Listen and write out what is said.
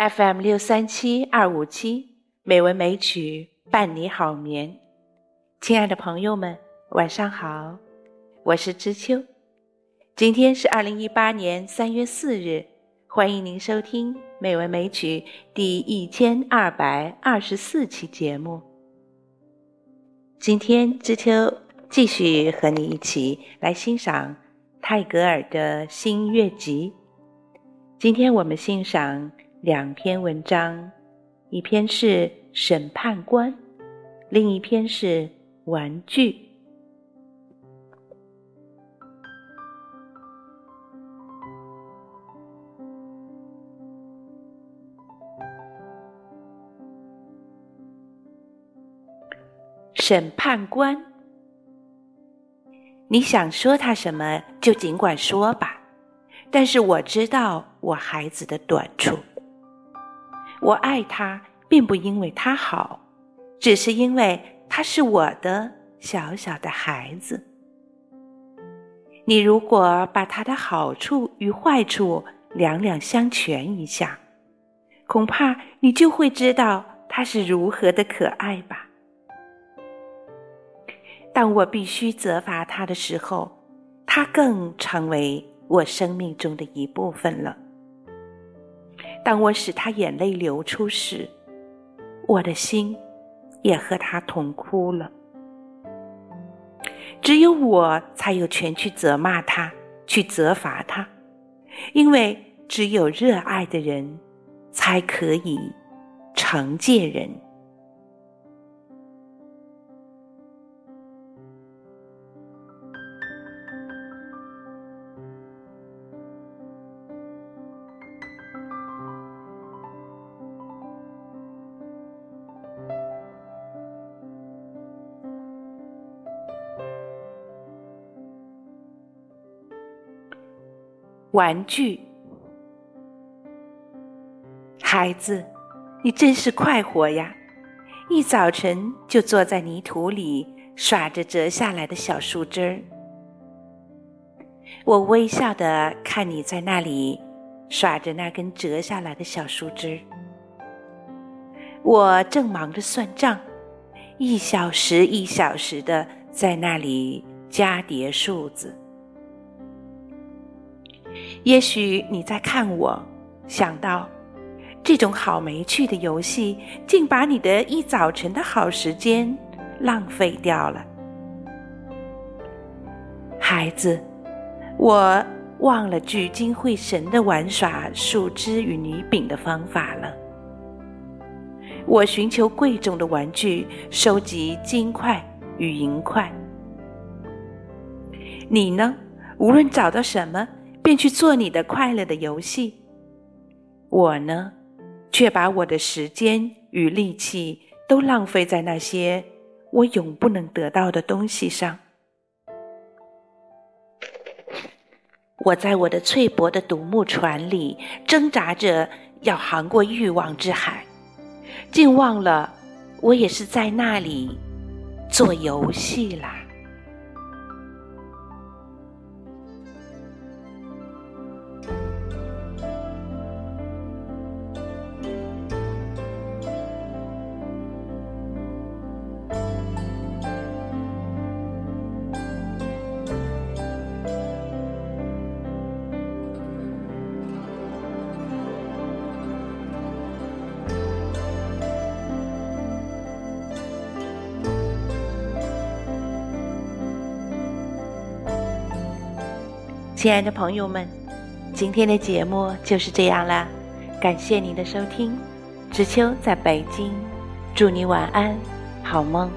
FM 六三七二五七美文美曲伴你好眠，亲爱的朋友们，晚上好，我是知秋。今天是二零一八年三月四日，欢迎您收听美文美曲第一千二百二十四期节目。今天知秋继续和你一起来欣赏泰戈尔的新月集。今天我们欣赏。两篇文章，一篇是《审判官》，另一篇是《玩具》。审判官，你想说他什么就尽管说吧，但是我知道我孩子的短处。我爱他，并不因为他好，只是因为他是我的小小的孩子。你如果把他的好处与坏处两两相权一下，恐怕你就会知道他是如何的可爱吧。当我必须责罚他的时候，他更成为我生命中的一部分了。当我使他眼泪流出时，我的心也和他同哭了。只有我才有权去责骂他，去责罚他，因为只有热爱的人才可以惩戒人。玩具，孩子，你真是快活呀！一早晨就坐在泥土里耍着折下来的小树枝儿。我微笑的看你在那里耍着那根折下来的小树枝儿。我正忙着算账，一小时一小时的在那里加叠数字。也许你在看我，想到这种好没趣的游戏，竟把你的一早晨的好时间浪费掉了。孩子，我忘了聚精会神的玩耍树枝与泥饼的方法了。我寻求贵重的玩具，收集金块与银块。你呢？无论找到什么。便去做你的快乐的游戏。我呢，却把我的时间与力气都浪费在那些我永不能得到的东西上。我在我的翠薄的独木船里挣扎着要航过欲望之海，竟忘了我也是在那里做游戏啦。亲爱的朋友们，今天的节目就是这样啦，感谢您的收听。知秋在北京，祝你晚安，好梦。